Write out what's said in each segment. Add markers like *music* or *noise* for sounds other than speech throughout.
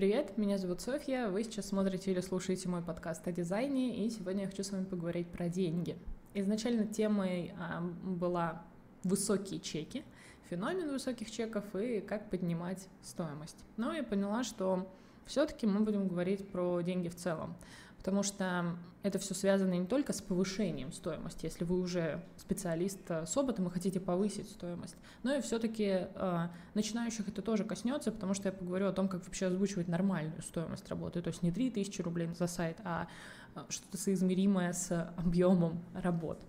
Привет, меня зовут Софья, вы сейчас смотрите или слушаете мой подкаст о дизайне, и сегодня я хочу с вами поговорить про деньги. Изначально темой а, была высокие чеки, феномен высоких чеков и как поднимать стоимость. Но я поняла, что все-таки мы будем говорить про деньги в целом потому что это все связано не только с повышением стоимости, если вы уже специалист э, с опытом и хотите повысить стоимость, но и все-таки э, начинающих это тоже коснется, потому что я поговорю о том, как вообще озвучивать нормальную стоимость работы, то есть не 3000 рублей за сайт, а э, что-то соизмеримое с объемом работ.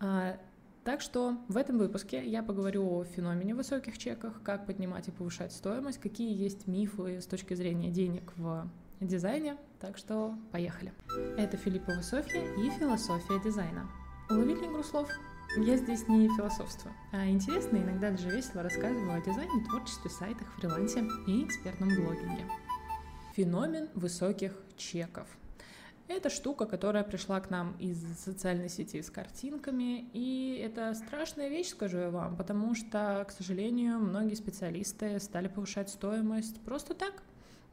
А, так что в этом выпуске я поговорю о феномене высоких чеках, как поднимать и повышать стоимость, какие есть мифы с точки зрения денег в дизайне, так что поехали. Это Филиппова Софья и философия дизайна. Уловили игру слов? Я здесь не философствую, а интересно, иногда даже весело рассказываю о дизайне, творчестве, сайтах, фрилансе и экспертном блогинге. Феномен высоких чеков. Это штука, которая пришла к нам из социальной сети с картинками, и это страшная вещь, скажу я вам, потому что, к сожалению, многие специалисты стали повышать стоимость просто так,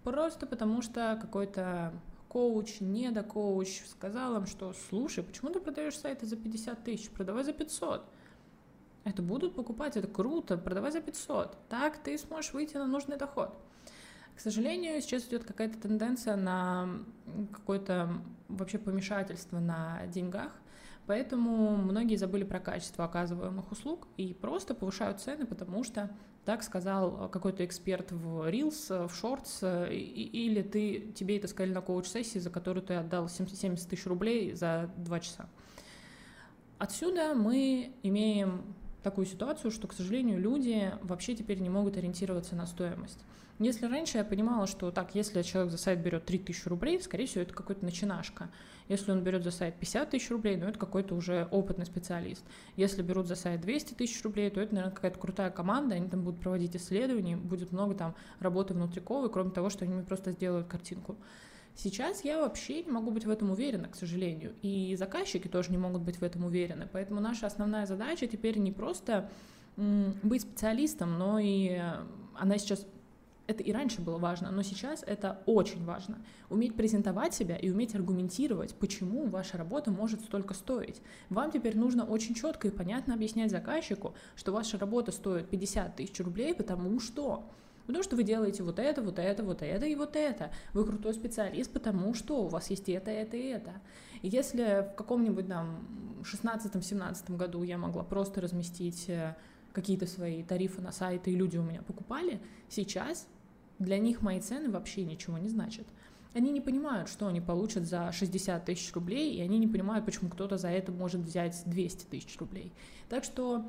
Просто потому что какой-то коуч, недокоуч сказал им, что слушай, почему ты продаешь сайты за 50 тысяч, продавай за 500. Это будут покупать, это круто, продавай за 500. Так ты сможешь выйти на нужный доход. К сожалению, сейчас идет какая-то тенденция на какое-то вообще помешательство на деньгах, поэтому многие забыли про качество оказываемых услуг и просто повышают цены, потому что так сказал какой-то эксперт в Reels, в Shorts, или ты, тебе это сказали на коуч-сессии, за которую ты отдал 70 тысяч рублей за два часа. Отсюда мы имеем такую ситуацию, что, к сожалению, люди вообще теперь не могут ориентироваться на стоимость. Если раньше я понимала, что так, если человек за сайт берет 3000 рублей, скорее всего, это какой-то начинашка. Если он берет за сайт 50 тысяч рублей, ну, это какой-то уже опытный специалист. Если берут за сайт 200 тысяч рублей, то это, наверное, какая-то крутая команда, они там будут проводить исследования, будет много там работы внутриковой, кроме того, что они просто сделают картинку. Сейчас я вообще не могу быть в этом уверена, к сожалению, и заказчики тоже не могут быть в этом уверены, поэтому наша основная задача теперь не просто быть специалистом, но и она сейчас это и раньше было важно, но сейчас это очень важно. Уметь презентовать себя и уметь аргументировать, почему ваша работа может столько стоить. Вам теперь нужно очень четко и понятно объяснять заказчику, что ваша работа стоит 50 тысяч рублей, потому что Потому что вы делаете вот это, вот это, вот это и вот это. Вы крутой специалист, потому что у вас есть это, это и это. И если в каком-нибудь там 16-17 году я могла просто разместить э, какие-то свои тарифы на сайты, и люди у меня покупали, сейчас для них мои цены вообще ничего не значат. Они не понимают, что они получат за 60 тысяч рублей, и они не понимают, почему кто-то за это может взять 200 тысяч рублей. Так что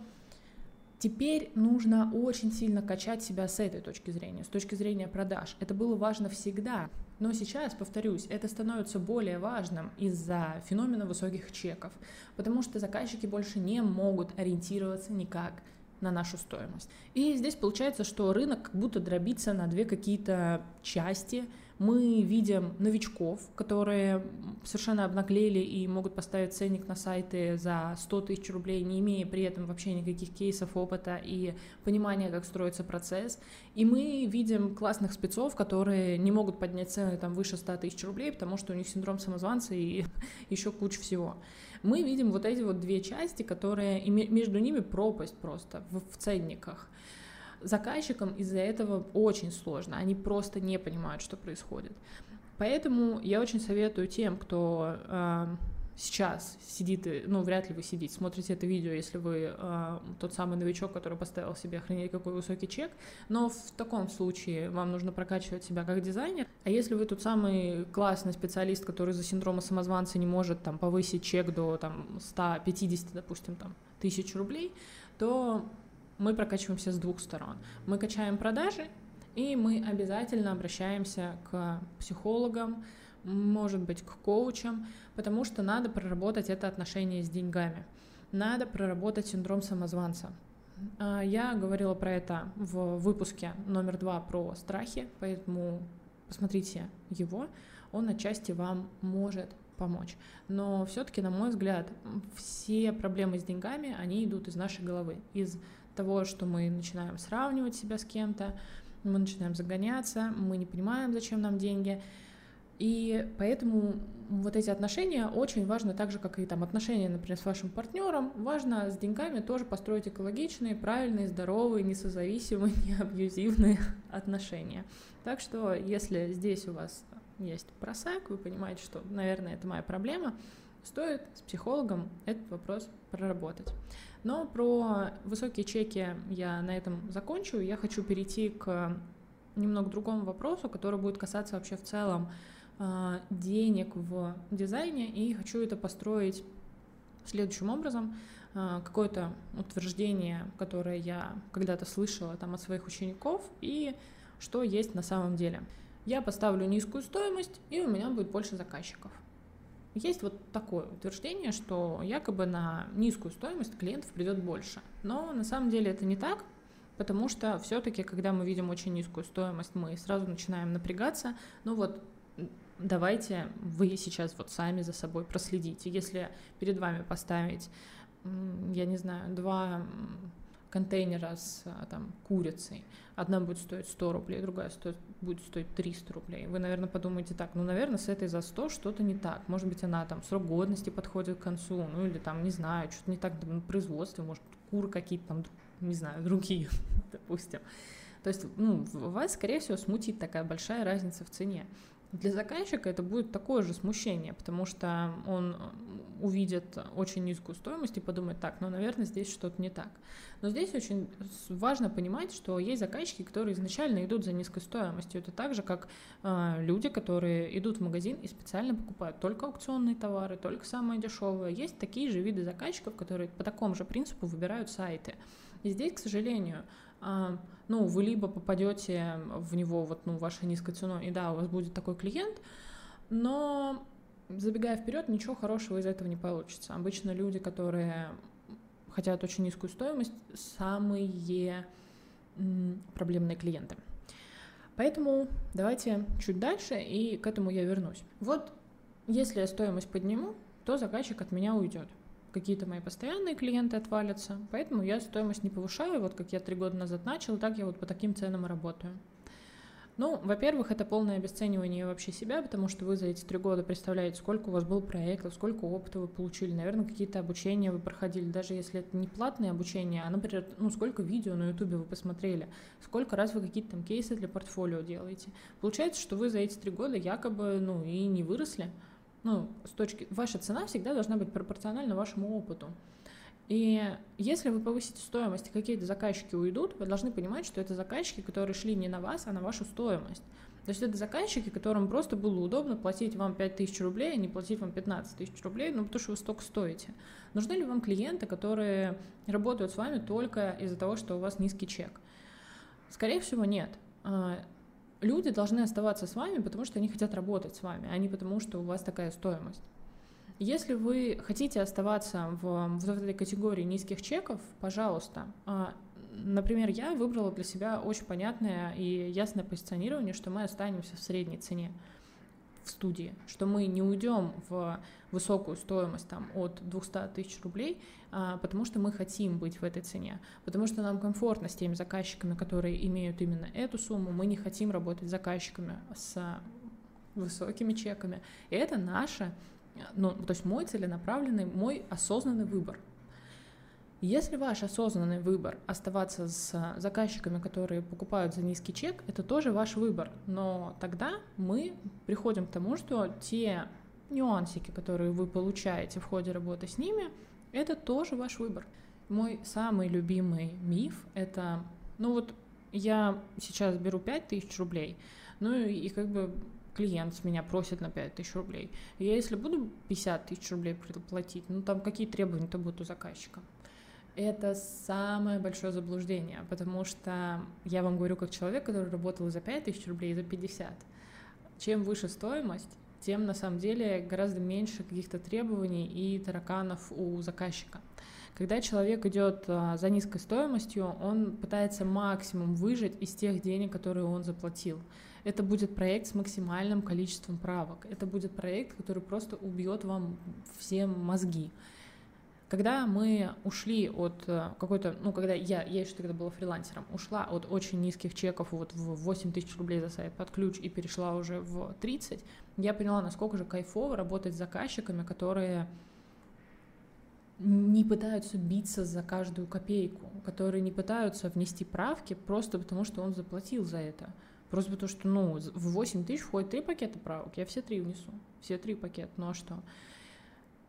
Теперь нужно очень сильно качать себя с этой точки зрения, с точки зрения продаж. Это было важно всегда, но сейчас, повторюсь, это становится более важным из-за феномена высоких чеков, потому что заказчики больше не могут ориентироваться никак на нашу стоимость. И здесь получается, что рынок как будто дробится на две какие-то части. Мы видим новичков, которые совершенно обнаглели и могут поставить ценник на сайты за 100 тысяч рублей, не имея при этом вообще никаких кейсов, опыта и понимания, как строится процесс. И мы видим классных спецов, которые не могут поднять цены там выше 100 тысяч рублей, потому что у них синдром самозванца и *laughs* еще куча всего мы видим вот эти вот две части, которые между ними пропасть просто в, в ценниках. Заказчикам из-за этого очень сложно, они просто не понимают, что происходит. Поэтому я очень советую тем, кто э, сейчас сидит, ну, вряд ли вы сидите, смотрите это видео, если вы э, тот самый новичок, который поставил себе охренеть какой высокий чек, но в таком случае вам нужно прокачивать себя как дизайнер, а если вы тот самый классный специалист, который за синдрома самозванца не может там повысить чек до там 150, допустим, там, тысяч рублей, то мы прокачиваемся с двух сторон. Мы качаем продажи, и мы обязательно обращаемся к психологам, может быть, к коучам, потому что надо проработать это отношение с деньгами. Надо проработать синдром самозванца. А, я говорила про это в выпуске номер два про страхи, поэтому посмотрите его, он отчасти вам может помочь. Но все-таки, на мой взгляд, все проблемы с деньгами, они идут из нашей головы, из того, что мы начинаем сравнивать себя с кем-то, мы начинаем загоняться, мы не понимаем, зачем нам деньги, и поэтому вот эти отношения очень важны, так же, как и там отношения, например, с вашим партнером. Важно с деньгами тоже построить экологичные, правильные, здоровые, несозависимые, *laughs* не абьюзивные отношения. Так что, если здесь у вас есть просак, вы понимаете, что, наверное, это моя проблема, стоит с психологом этот вопрос проработать. Но про высокие чеки я на этом закончу. Я хочу перейти к немного другому вопросу, который будет касаться вообще в целом а, денег в дизайне, и хочу это построить следующим образом. А, какое-то утверждение, которое я когда-то слышала там от своих учеников, и что есть на самом деле. Я поставлю низкую стоимость, и у меня будет больше заказчиков. Есть вот такое утверждение, что якобы на низкую стоимость клиентов придет больше. Но на самом деле это не так, потому что все-таки, когда мы видим очень низкую стоимость, мы сразу начинаем напрягаться. Ну вот давайте вы сейчас вот сами за собой проследите. Если перед вами поставить, я не знаю, два контейнера с а, там, курицей, одна будет стоить 100 рублей, другая стоит, будет стоить 300 рублей. Вы, наверное, подумаете так, ну, наверное, с этой за 100 что-то не так. Может быть, она там срок годности подходит к концу, ну, или там, не знаю, что-то не так на производстве, может, куры какие-то там, не знаю, другие, *laughs* допустим. То есть, ну, вас, скорее всего, смутит такая большая разница в цене. Для заказчика это будет такое же смущение, потому что он увидит очень низкую стоимость и подумает, так, ну, наверное, здесь что-то не так. Но здесь очень важно понимать, что есть заказчики, которые изначально идут за низкой стоимостью. Это так же, как э, люди, которые идут в магазин и специально покупают только аукционные товары, только самые дешевые. Есть такие же виды заказчиков, которые по такому же принципу выбирают сайты. И здесь, к сожалению, ну, вы либо попадете в него вот, ну, вашей низкой ценой, и да, у вас будет такой клиент, но забегая вперед, ничего хорошего из этого не получится. Обычно люди, которые хотят очень низкую стоимость, самые проблемные клиенты. Поэтому давайте чуть дальше, и к этому я вернусь. Вот если я стоимость подниму, то заказчик от меня уйдет какие-то мои постоянные клиенты отвалятся, поэтому я стоимость не повышаю, вот как я три года назад начал, так я вот по таким ценам и работаю. Ну, во-первых, это полное обесценивание вообще себя, потому что вы за эти три года представляете, сколько у вас было проектов, сколько опыта вы получили, наверное, какие-то обучения вы проходили, даже если это не платное обучение, а, например, ну, сколько видео на ютубе вы посмотрели, сколько раз вы какие-то там кейсы для портфолио делаете. Получается, что вы за эти три года якобы, ну, и не выросли, ну, с точки... Ваша цена всегда должна быть пропорциональна вашему опыту. И если вы повысите стоимость, какие-то заказчики уйдут, вы должны понимать, что это заказчики, которые шли не на вас, а на вашу стоимость. То есть это заказчики, которым просто было удобно платить вам 5 тысяч рублей, а не платить вам 15 тысяч рублей, ну потому что вы столько стоите. Нужны ли вам клиенты, которые работают с вами только из-за того, что у вас низкий чек? Скорее всего, нет. Люди должны оставаться с вами, потому что они хотят работать с вами, а не потому, что у вас такая стоимость. Если вы хотите оставаться в, в этой категории низких чеков, пожалуйста. А, например, я выбрала для себя очень понятное и ясное позиционирование, что мы останемся в средней цене в студии, что мы не уйдем в высокую стоимость там, от 200 тысяч рублей, а, потому что мы хотим быть в этой цене, потому что нам комфортно с теми заказчиками, которые имеют именно эту сумму, мы не хотим работать с заказчиками с высокими чеками. И это наше, ну, то есть мой целенаправленный, мой осознанный выбор. Если ваш осознанный выбор оставаться с заказчиками, которые покупают за низкий чек, это тоже ваш выбор. Но тогда мы приходим к тому, что те нюансики, которые вы получаете в ходе работы с ними, это тоже ваш выбор. Мой самый любимый миф — это, ну вот я сейчас беру 5000 рублей, ну и как бы клиент с меня просит на 5 тысяч рублей. Я если буду 50 тысяч рублей платить, ну там какие требования-то будут у заказчика? Это самое большое заблуждение, потому что я вам говорю как человек, который работал за 5 тысяч рублей за 50. Чем выше стоимость, тем на самом деле гораздо меньше каких-то требований и тараканов у заказчика. Когда человек идет а, за низкой стоимостью, он пытается максимум выжить из тех денег, которые он заплатил. Это будет проект с максимальным количеством правок. Это будет проект, который просто убьет вам все мозги. Когда мы ушли от э, какой-то, ну, когда я, я еще тогда была фрилансером, ушла от очень низких чеков вот в 8 тысяч рублей за сайт под ключ и перешла уже в 30, я поняла, насколько же кайфово работать с заказчиками, которые не пытаются биться за каждую копейку, которые не пытаются внести правки просто потому, что он заплатил за это. Просто потому что, ну, в 8 тысяч входит три пакета правок, я все три внесу, все три пакета, ну а что?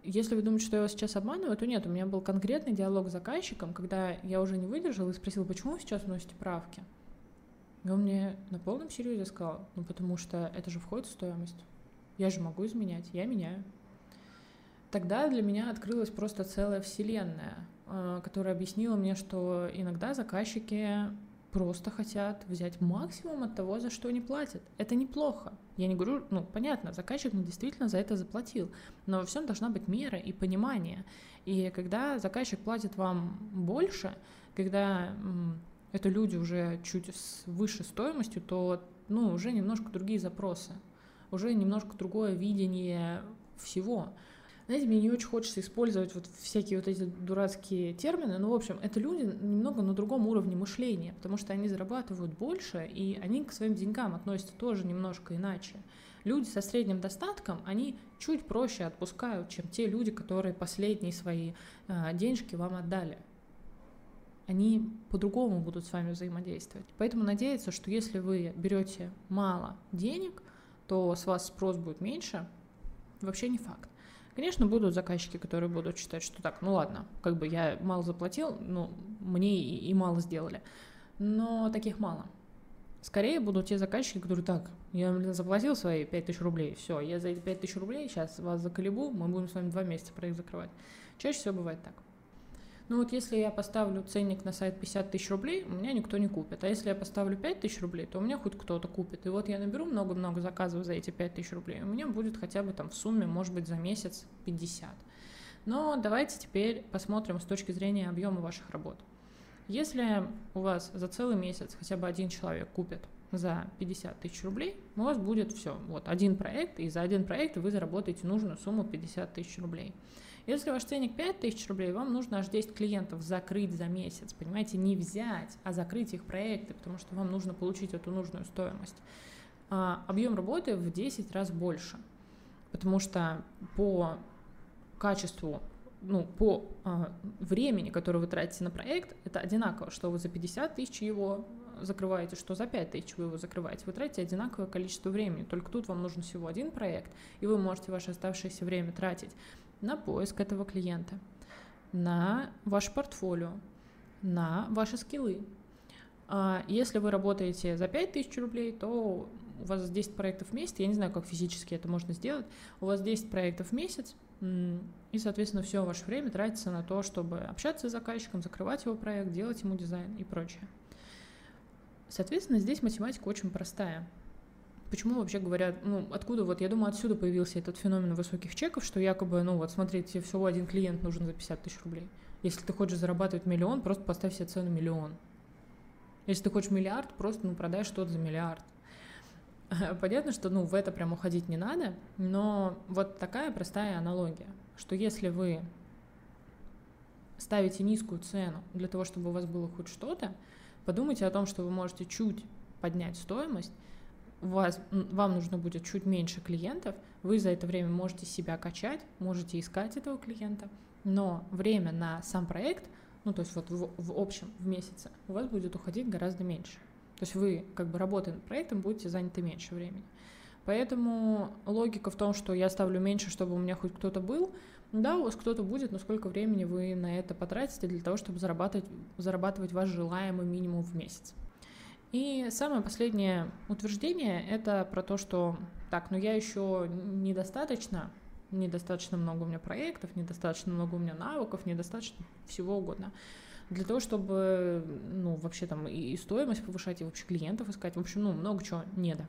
Если вы думаете, что я вас сейчас обманываю, то нет, у меня был конкретный диалог с заказчиком, когда я уже не выдержала и спросила, почему вы сейчас вносите правки? И он мне на полном серьезе сказал, ну потому что это же входит в стоимость. Я же могу изменять, я меняю. Тогда для меня открылась просто целая вселенная, э, которая объяснила мне, что иногда заказчики просто хотят взять максимум от того, за что они платят. Это неплохо. Я не говорю, ну, понятно, заказчик мне действительно за это заплатил, но во всем должна быть мера и понимание. И когда заказчик платит вам больше, когда это люди уже чуть с высшей стоимостью, то, ну, уже немножко другие запросы, уже немножко другое видение всего. Знаете, мне не очень хочется использовать вот всякие вот эти дурацкие термины, но, в общем, это люди немного на другом уровне мышления, потому что они зарабатывают больше, и они к своим деньгам относятся тоже немножко иначе. Люди со средним достатком, они чуть проще отпускают, чем те люди, которые последние свои э, денежки вам отдали. Они по-другому будут с вами взаимодействовать. Поэтому надеяться, что если вы берете мало денег, то с вас спрос будет меньше, вообще не факт. Конечно, будут заказчики, которые будут считать, что так, ну ладно, как бы я мало заплатил, ну, мне и, и мало сделали. Но таких мало. Скорее будут те заказчики, которые так, я блин, заплатил свои 5000 рублей, все, я за эти 5000 рублей сейчас вас заколебу, мы будем с вами два месяца проект закрывать. Чаще всего бывает так. Ну вот если я поставлю ценник на сайт 50 тысяч рублей, у меня никто не купит. А если я поставлю 5 тысяч рублей, то у меня хоть кто-то купит. И вот я наберу много-много заказов за эти 5 тысяч рублей, у меня будет хотя бы там в сумме, может быть, за месяц 50. Но давайте теперь посмотрим с точки зрения объема ваших работ. Если у вас за целый месяц хотя бы один человек купит за 50 тысяч рублей, у вас будет все. Вот один проект, и за один проект вы заработаете нужную сумму 50 тысяч рублей. Если ваш ценник 5000 рублей, вам нужно аж 10 клиентов закрыть за месяц, понимаете, не взять, а закрыть их проекты, потому что вам нужно получить эту нужную стоимость. А, объем работы в 10 раз больше, потому что по качеству ну, по э, времени, которое вы тратите на проект, это одинаково, что вы за 50 тысяч его закрываете, что за 5 тысяч вы его закрываете. Вы тратите одинаковое количество времени, только тут вам нужен всего один проект, и вы можете ваше оставшееся время тратить на поиск этого клиента, на ваше портфолио, на ваши скиллы. А если вы работаете за 5000 рублей, то у вас 10 проектов в месяц, я не знаю, как физически это можно сделать, у вас 10 проектов в месяц, и, соответственно, все ваше время тратится на то, чтобы общаться с заказчиком, закрывать его проект, делать ему дизайн и прочее. Соответственно, здесь математика очень простая. Почему вообще говорят, ну, откуда вот, я думаю, отсюда появился этот феномен высоких чеков, что якобы, ну, вот, смотрите, всего один клиент нужен за 50 тысяч рублей. Если ты хочешь зарабатывать миллион, просто поставь себе цену миллион. Если ты хочешь миллиард, просто, ну, продай что-то за миллиард. *laughs* Понятно, что, ну, в это прям уходить не надо, но вот такая простая аналогия, что если вы ставите низкую цену для того, чтобы у вас было хоть что-то, подумайте о том, что вы можете чуть поднять стоимость, вас, вам нужно будет чуть меньше клиентов, вы за это время можете себя качать, можете искать этого клиента, но время на сам проект, ну то есть вот в, в общем в месяце, у вас будет уходить гораздо меньше. То есть вы, как бы работая над проектом, будете заняты меньше времени. Поэтому логика в том, что я ставлю меньше, чтобы у меня хоть кто-то был, да, у вас кто-то будет, но сколько времени вы на это потратите для того, чтобы зарабатывать, зарабатывать ваш желаемый минимум в месяц. И самое последнее утверждение – это про то, что так, ну я еще недостаточно, недостаточно много у меня проектов, недостаточно много у меня навыков, недостаточно всего угодно для того, чтобы, ну, вообще там и стоимость повышать, и вообще клиентов искать, в общем, ну, много чего не да.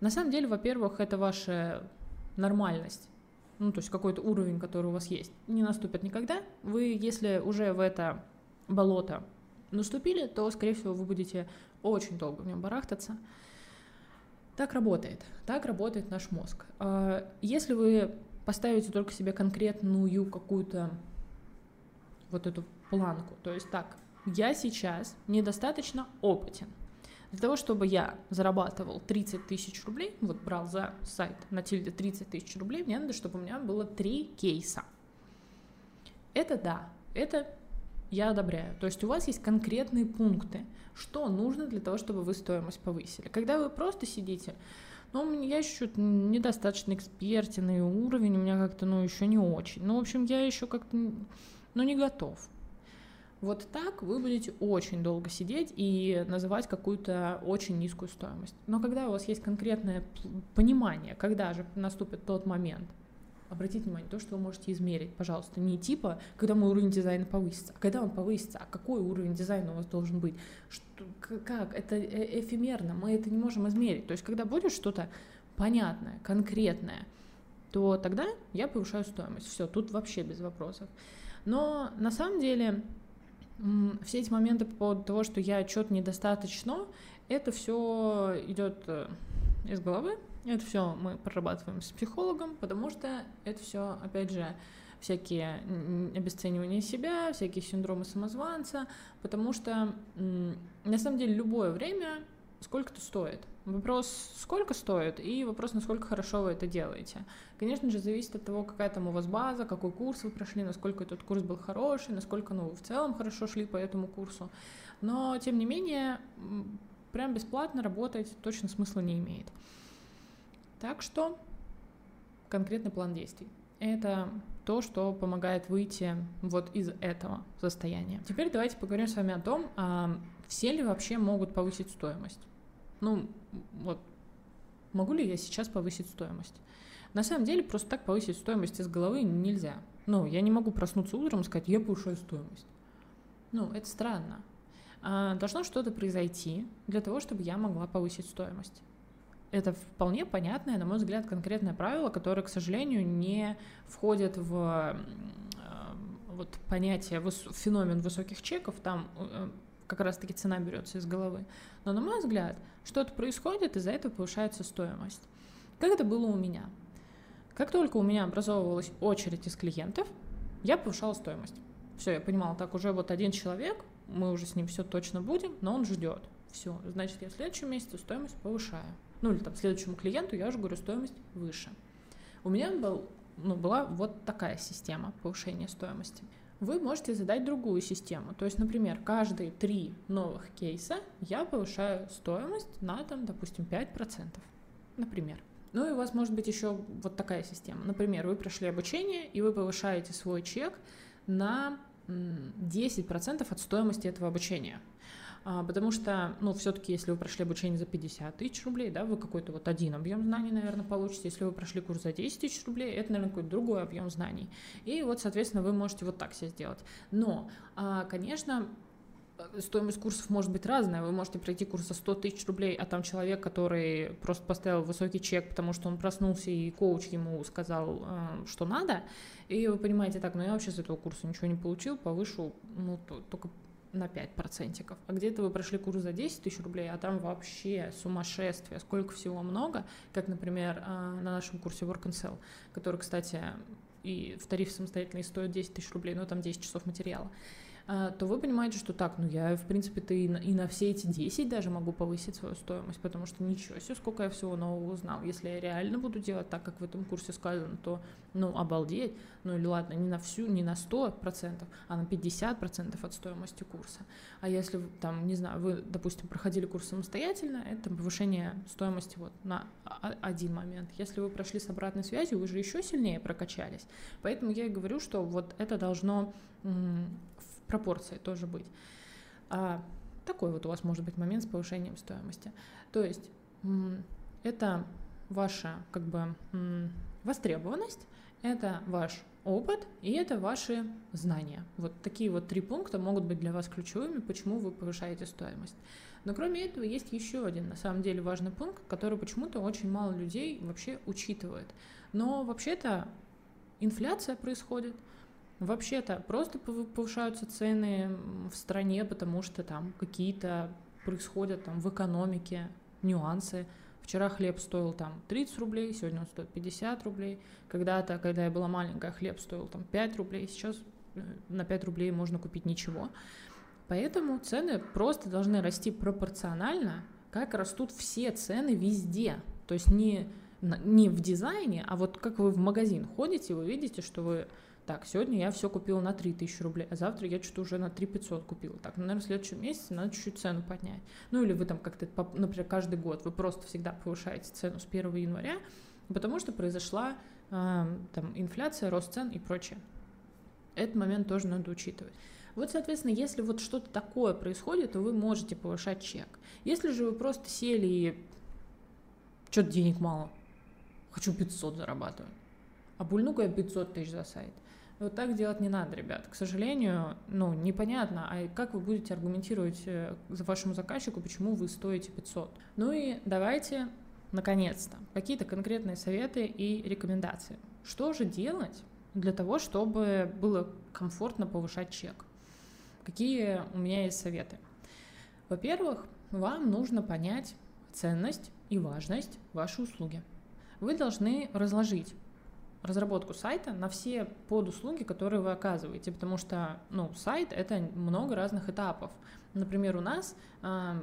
На самом деле, во-первых, это ваша нормальность, ну, то есть какой-то уровень, который у вас есть, не наступит никогда. Вы, если уже в это болото наступили, то, скорее всего, вы будете очень долго в нем барахтаться. Так работает. Так работает наш мозг. А, если вы поставите только себе конкретную какую-то вот эту планку. То есть так, я сейчас недостаточно опытен. Для того, чтобы я зарабатывал 30 тысяч рублей, вот брал за сайт на тильде 30 тысяч рублей, мне надо, чтобы у меня было три кейса. Это да, это я одобряю. То есть у вас есть конкретные пункты, что нужно для того, чтобы вы стоимость повысили. Когда вы просто сидите, ну, я еще недостаточно экспертен, и уровень у меня как-то, ну, еще не очень. Ну, в общем, я еще как-то, ну, не готов. Вот так вы будете очень долго сидеть и называть какую-то очень низкую стоимость. Но когда у вас есть конкретное понимание, когда же наступит тот момент, обратите внимание, то, что вы можете измерить, пожалуйста, не типа, когда мой уровень дизайна повысится, а когда он повысится, а какой уровень дизайна у вас должен быть, что, как, это э, эфемерно, мы это не можем измерить. То есть, когда будет что-то понятное, конкретное, то тогда я повышаю стоимость. Все, тут вообще без вопросов. Но на самом деле все эти моменты по поводу того, что я что-то недостаточно, это все идет э, из головы, это все мы прорабатываем с психологом, потому что это все, опять же, всякие обесценивания себя, всякие синдромы самозванца, потому что на самом деле любое время сколько-то стоит. Вопрос, сколько стоит, и вопрос, насколько хорошо вы это делаете. Конечно же, зависит от того, какая там у вас база, какой курс вы прошли, насколько этот курс был хороший, насколько ну, вы в целом хорошо шли по этому курсу. Но, тем не менее, прям бесплатно работать точно смысла не имеет. Так что конкретный план действий. Это то, что помогает выйти вот из этого состояния. Теперь давайте поговорим с вами о том, а все ли вообще могут повысить стоимость. Ну, вот, могу ли я сейчас повысить стоимость? На самом деле, просто так повысить стоимость из головы нельзя. Ну, я не могу проснуться утром и сказать, я повышаю стоимость. Ну, это странно. А, должно что-то произойти для того, чтобы я могла повысить стоимость. Это вполне понятное, на мой взгляд, конкретное правило, которое, к сожалению, не входит в вот понятие, феномен высоких чеков, там э, как раз-таки цена берется из головы. Но, на мой взгляд, что-то происходит, из-за этого повышается стоимость. Как это было у меня? Как только у меня образовывалась очередь из клиентов, я повышала стоимость. Все, я понимала, так уже вот один человек, мы уже с ним все точно будем, но он ждет. Все, значит, я в следующем месяце стоимость повышаю ну или там следующему клиенту я уже говорю стоимость выше. У меня был, ну, была вот такая система повышения стоимости. Вы можете задать другую систему. То есть, например, каждые три новых кейса я повышаю стоимость на, там, допустим, 5%. Например. Ну и у вас может быть еще вот такая система. Например, вы прошли обучение, и вы повышаете свой чек на 10% от стоимости этого обучения. А, потому что, ну, все-таки, если вы прошли обучение за 50 тысяч рублей, да, вы какой-то вот один объем знаний, наверное, получите. Если вы прошли курс за 10 тысяч рублей, это, наверное, какой-то другой объем знаний. И вот, соответственно, вы можете вот так себе сделать. Но, а, конечно, стоимость курсов может быть разная. Вы можете пройти курс за 100 тысяч рублей, а там человек, который просто поставил высокий чек, потому что он проснулся и коуч ему сказал, а, что надо, и вы понимаете, так, ну я вообще с этого курса ничего не получил, повышу, ну, только на 5 процентиков. А где-то вы прошли курс за 10 тысяч рублей, а там вообще сумасшествие, сколько всего много, как, например, а, на нашем курсе Work and Sell, который, кстати, и в тарифе самостоятельный стоит 10 тысяч рублей, но там 10 часов материала. То вы понимаете, что так, ну я, в принципе-то и на, и на все эти 10 даже могу повысить свою стоимость, потому что ничего себе, сколько я всего нового узнал. Если я реально буду делать так, как в этом курсе сказано, то, ну, обалдеть. Ну или ладно, не на всю, не на 100%, а на 50% от стоимости курса. А если, там, не знаю, вы, допустим, проходили курс самостоятельно, это повышение стоимости вот на один момент. Если вы прошли с обратной связью, вы же еще сильнее прокачались. Поэтому я и говорю, что вот это должно пропорции тоже быть. А такой вот у вас может быть момент с повышением стоимости. То есть это ваша как бы востребованность, это ваш опыт и это ваши знания. Вот такие вот три пункта могут быть для вас ключевыми, почему вы повышаете стоимость. Но кроме этого есть еще один, на самом деле, важный пункт, который почему-то очень мало людей вообще учитывает. Но вообще-то инфляция происходит, Вообще-то просто повышаются цены в стране, потому что там какие-то происходят там в экономике нюансы. Вчера хлеб стоил там 30 рублей, сегодня он стоит 50 рублей. Когда-то, когда я была маленькая, хлеб стоил там 5 рублей, сейчас на 5 рублей можно купить ничего. Поэтому цены просто должны расти пропорционально, как растут все цены везде. То есть не, не в дизайне, а вот как вы в магазин ходите, вы видите, что вы так, сегодня я все купила на 3000 рублей, а завтра я что-то уже на 3500 купила. Так, наверное, в следующем месяце надо чуть-чуть цену поднять. Ну или вы там как-то, например, каждый год вы просто всегда повышаете цену с 1 января, потому что произошла э, там инфляция, рост цен и прочее. Этот момент тоже надо учитывать. Вот, соответственно, если вот что-то такое происходит, то вы можете повышать чек. Если же вы просто сели и что-то денег мало, хочу 500 зарабатывать, а бульну-ка я 500 тысяч за сайт. Вот так делать не надо, ребят. К сожалению, ну, непонятно, а как вы будете аргументировать э, вашему заказчику, почему вы стоите 500. Ну и давайте, наконец-то, какие-то конкретные советы и рекомендации. Что же делать для того, чтобы было комфортно повышать чек? Какие у меня есть советы? Во-первых, вам нужно понять ценность и важность вашей услуги. Вы должны разложить разработку сайта на все подуслуги, которые вы оказываете, потому что, ну, сайт — это много разных этапов. Например, у нас э,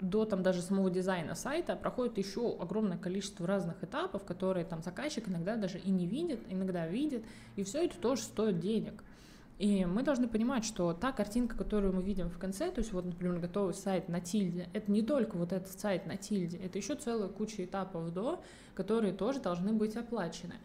до там даже самого дизайна сайта проходит еще огромное количество разных этапов, которые там заказчик иногда даже и не видит, иногда видит, и все это тоже стоит денег. И мы должны понимать, что та картинка, которую мы видим в конце, то есть вот, например, готовый сайт на тильде, это не только вот этот сайт на тильде, это еще целая куча этапов до, которые тоже должны быть оплачены.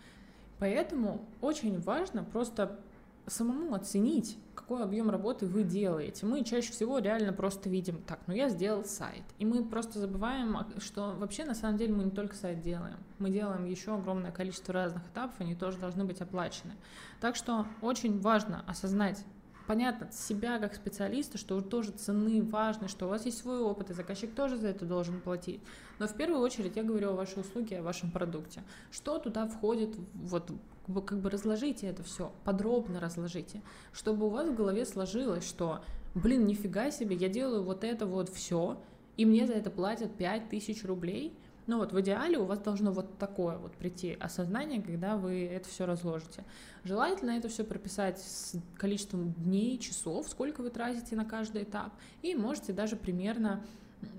Поэтому очень важно просто самому оценить, какой объем работы вы делаете. Мы чаще всего реально просто видим, так, ну я сделал сайт. И мы просто забываем, что вообще на самом деле мы не только сайт делаем. Мы делаем еще огромное количество разных этапов, они тоже должны быть оплачены. Так что очень важно осознать понятно, себя как специалиста, что тоже цены важны, что у вас есть свой опыт, и заказчик тоже за это должен платить. Но в первую очередь я говорю о вашей услуге, о вашем продукте. Что туда входит, вот как бы разложите это все, подробно разложите, чтобы у вас в голове сложилось, что, блин, нифига себе, я делаю вот это вот все, и мне за это платят 5000 рублей – ну вот в идеале у вас должно вот такое вот прийти осознание, когда вы это все разложите. Желательно это все прописать с количеством дней, часов, сколько вы тратите на каждый этап, и можете даже примерно,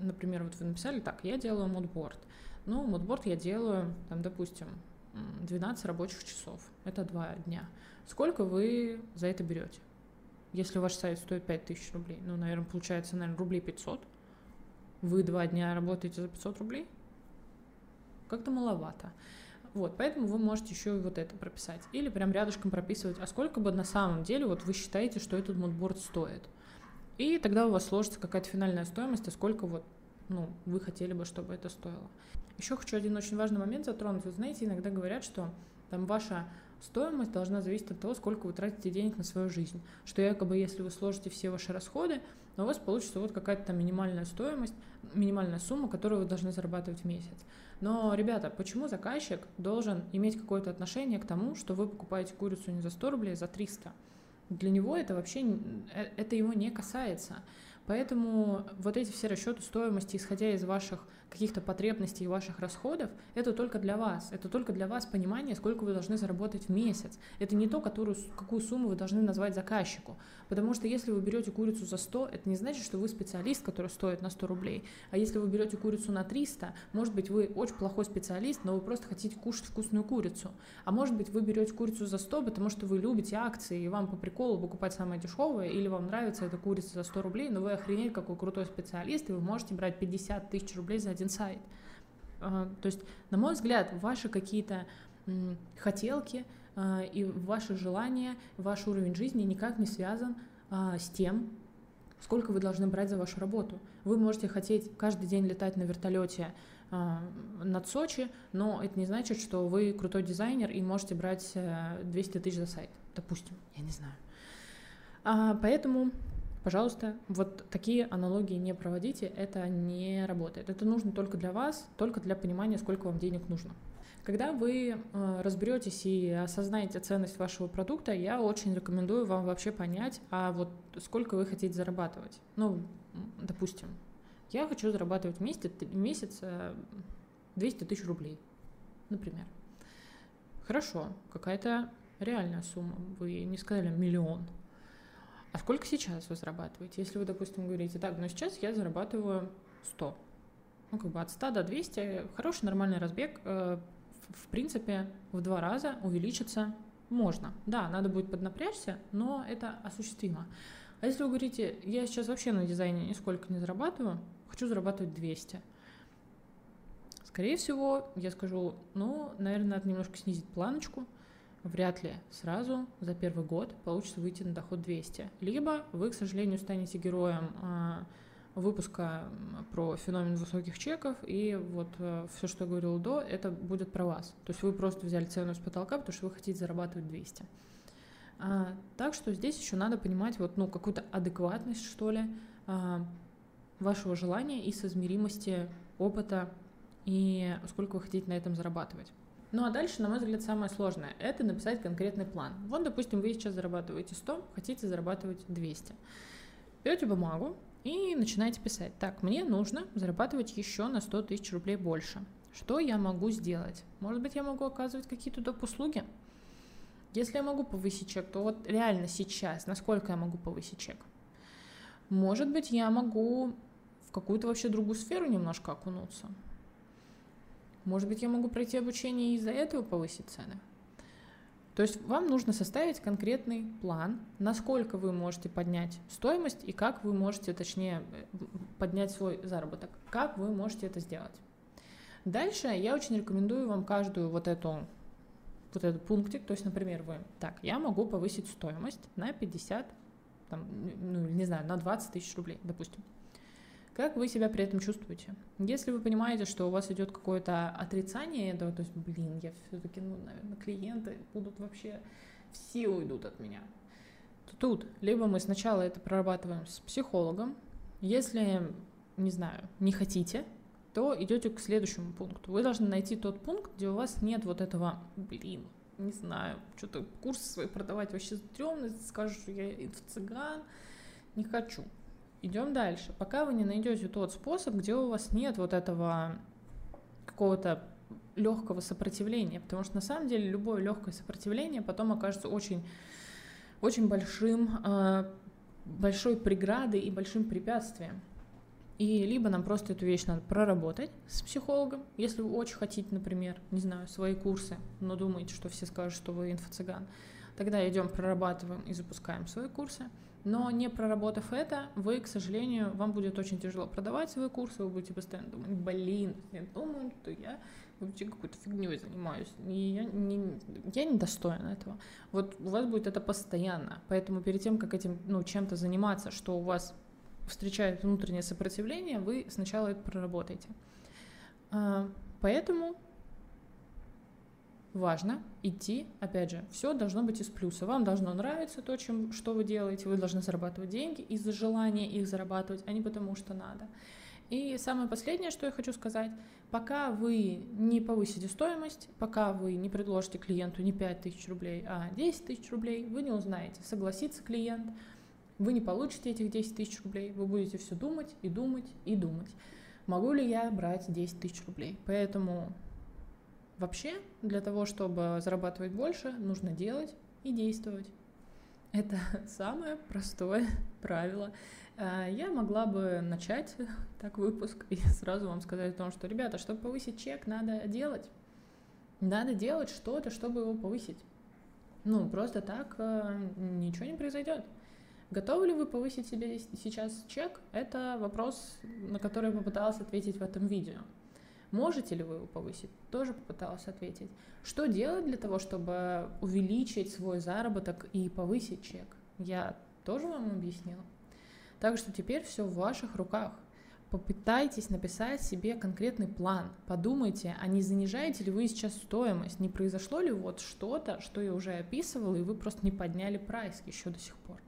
например, вот вы написали так, я делаю модборд. Ну, модборд я делаю, там, допустим, 12 рабочих часов. Это два дня. Сколько вы за это берете? Если ваш сайт стоит 5000 рублей, ну, наверное, получается, наверное, рублей 500. Вы два дня работаете за 500 рублей? Как-то маловато. Вот, поэтому вы можете еще и вот это прописать. Или прям рядышком прописывать, а сколько бы на самом деле вот вы считаете, что этот мудборд стоит. И тогда у вас сложится какая-то финальная стоимость, а сколько вот ну, вы хотели бы, чтобы это стоило. Еще хочу один очень важный момент затронуть. Вы знаете, иногда говорят, что там ваша стоимость должна зависеть от того, сколько вы тратите денег на свою жизнь. Что якобы, если вы сложите все ваши расходы, у вас получится вот какая-то там минимальная стоимость, минимальная сумма, которую вы должны зарабатывать в месяц. Но, ребята, почему заказчик должен иметь какое-то отношение к тому, что вы покупаете курицу не за 100 рублей, а за 300? Для него это вообще, э, это его не касается. Поэтому вот эти все расчеты стоимости, исходя из ваших каких-то потребностей и ваших расходов, это только для вас. Это только для вас понимание, сколько вы должны заработать в месяц. Это не то, которую, какую сумму вы должны назвать заказчику. Потому что если вы берете курицу за 100, это не значит, что вы специалист, который стоит на 100 рублей. А если вы берете курицу на 300, может быть, вы очень плохой специалист, но вы просто хотите кушать вкусную курицу. А может быть, вы берете курицу за 100, потому что вы любите акции, и вам по приколу покупать самое дешевое, или вам нравится эта курица за 100 рублей, но вы охренеть какой крутой специалист, и вы можете брать 50 тысяч рублей за один один. А, то есть, на мой взгляд, ваши какие-то хотелки а, и ваши желания, ваш уровень жизни никак не связан а, с тем, сколько вы должны брать за вашу работу. Вы можете хотеть каждый день летать на вертолете над Сочи, но это не значит, что вы крутой дизайнер и можете брать 200 тысяч за сайт, допустим, я не знаю. Поэтому Пожалуйста, вот такие аналогии не проводите, это не работает. Это нужно только для вас, только для понимания, сколько вам денег нужно. Когда вы э, разберетесь и осознаете ценность вашего продукта, я очень рекомендую вам вообще понять, а вот сколько вы хотите зарабатывать. Ну, допустим, я хочу зарабатывать в месяц, в месяц 200 тысяч рублей, например. Хорошо, какая-то реальная сумма. Вы не сказали миллион. А сколько сейчас вы зарабатываете? Если вы, допустим, говорите, так, ну сейчас я зарабатываю 100. Ну, как бы от 100 до 200, хороший нормальный разбег, э, в принципе, в два раза увеличиться можно. Да, надо будет поднапрячься, но это осуществимо. А если вы говорите, я сейчас вообще на дизайне нисколько не зарабатываю, хочу зарабатывать 200, скорее всего, я скажу, ну, наверное, надо немножко снизить планочку, вряд ли сразу за первый год получится выйти на доход 200. Либо вы, к сожалению, станете героем а, выпуска про феномен высоких чеков, и вот э, все, что я говорила до, это будет про вас. То есть вы просто взяли цену с потолка, потому что вы хотите зарабатывать 200. А, так что здесь еще надо понимать вот, ну, какую-то адекватность, что ли, а, вашего желания и соизмеримости опыта и сколько вы хотите на этом зарабатывать. Ну а дальше, на мой взгляд, самое сложное – это написать конкретный план. Вот, допустим, вы сейчас зарабатываете 100, хотите зарабатывать 200. Берете бумагу и начинаете писать. Так, мне нужно зарабатывать еще на 100 тысяч рублей больше. Что я могу сделать? Может быть, я могу оказывать какие-то доп. услуги? Если я могу повысить чек, то вот реально сейчас, насколько я могу повысить чек? Может быть, я могу в какую-то вообще другую сферу немножко окунуться. Может быть, я могу пройти обучение и из-за этого повысить цены? То есть вам нужно составить конкретный план, насколько вы можете поднять стоимость и как вы можете, точнее, поднять свой заработок, как вы можете это сделать. Дальше я очень рекомендую вам каждую вот эту вот этот пунктик, то есть, например, вы, так, я могу повысить стоимость на 50, там, ну, не знаю, на 20 тысяч рублей, допустим. Как вы себя при этом чувствуете? Если вы понимаете, что у вас идет какое-то отрицание этого, то есть, блин, я все-таки, ну, наверное, клиенты будут вообще, все уйдут от меня, то тут либо мы сначала это прорабатываем с психологом, если, не знаю, не хотите, то идете к следующему пункту. Вы должны найти тот пункт, где у вас нет вот этого, блин, не знаю, что-то курсы свои продавать вообще стрёмно, скажешь, что я инфо-цыган, не хочу идем дальше. Пока вы не найдете тот способ, где у вас нет вот этого какого-то легкого сопротивления, потому что на самом деле любое легкое сопротивление потом окажется очень, очень большим, э, большой преградой и большим препятствием. И либо нам просто эту вещь надо проработать с психологом, если вы очень хотите, например, не знаю, свои курсы, но думаете, что все скажут, что вы инфо-цыган, тогда идем, прорабатываем и запускаем свои курсы. Но не проработав это, вы, к сожалению, вам будет очень тяжело продавать свои курсы, вы будете постоянно думать, блин, я думаю, что я вообще какой-то фигней занимаюсь, и я не, я не достойна этого. Вот у вас будет это постоянно, поэтому перед тем, как этим, ну, чем-то заниматься, что у вас встречает внутреннее сопротивление, вы сначала это проработаете. А, поэтому важно идти, опять же, все должно быть из плюса. Вам должно нравиться то, чем, что вы делаете, вы должны зарабатывать деньги из-за желания их зарабатывать, а не потому что надо. И самое последнее, что я хочу сказать, пока вы не повысите стоимость, пока вы не предложите клиенту не 5 тысяч рублей, а 10 тысяч рублей, вы не узнаете, согласится клиент, вы не получите этих 10 тысяч рублей, вы будете все думать и думать и думать. Могу ли я брать 10 тысяч рублей? Поэтому Вообще, для того, чтобы зарабатывать больше, нужно делать и действовать. Это *laughs* самое простое *laughs* правило. А, я могла бы начать *laughs* так выпуск и сразу вам сказать о том, что, ребята, чтобы повысить чек, надо делать. Надо делать что-то, чтобы его повысить. Ну, просто так а, ничего не произойдет. Готовы ли вы повысить себе сейчас чек? Это вопрос, на который я попыталась ответить в этом видео. Можете ли вы его повысить? Тоже попыталась ответить. Что делать для того, чтобы увеличить свой заработок и повысить чек? Я тоже вам объяснила. Так что теперь все в ваших руках. Попытайтесь написать себе конкретный план. Подумайте, а не занижаете ли вы сейчас стоимость? Не произошло ли вот что-то, что я уже описывала, и вы просто не подняли прайс еще до сих пор?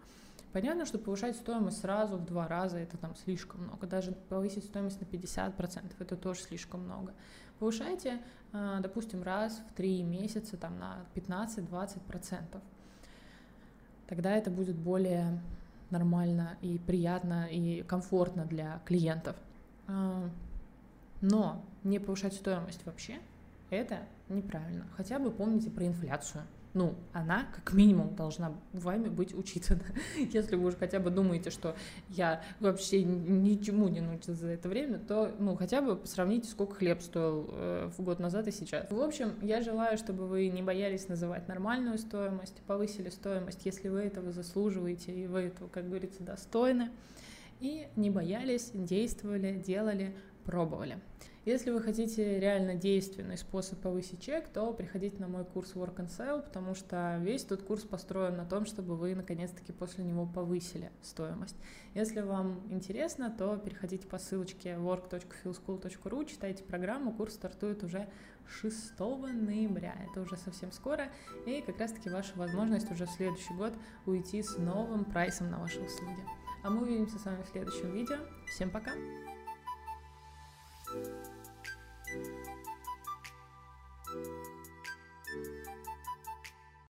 Понятно, что повышать стоимость сразу в два раза это там слишком много. Даже повысить стоимость на 50% это тоже слишком много. Повышайте, а, допустим, раз в три месяца там, на 15-20%. Тогда это будет более нормально и приятно и комфортно для клиентов. А, но не повышать стоимость вообще, это неправильно. Хотя бы помните про инфляцию. Ну, она как минимум должна вами быть учитана. *laughs* Если вы уже хотя бы думаете, что я вообще ничему не научился за это время, то, ну, хотя бы сравните, сколько хлеб стоил э, год назад и сейчас. В общем, я желаю, чтобы вы не боялись называть нормальную стоимость, повысили стоимость, если вы этого заслуживаете, и вы этого, как говорится, достойны, и не боялись, действовали, делали, пробовали. Если вы хотите реально действенный способ повысить чек, то приходите на мой курс Work and Sell, потому что весь этот курс построен на том, чтобы вы наконец-таки после него повысили стоимость. Если вам интересно, то переходите по ссылочке work.philschool.ru, читайте программу, курс стартует уже 6 ноября, это уже совсем скоро, и как раз-таки ваша возможность уже в следующий год уйти с новым прайсом на ваши услуги. А мы увидимся с вами в следующем видео. Всем пока!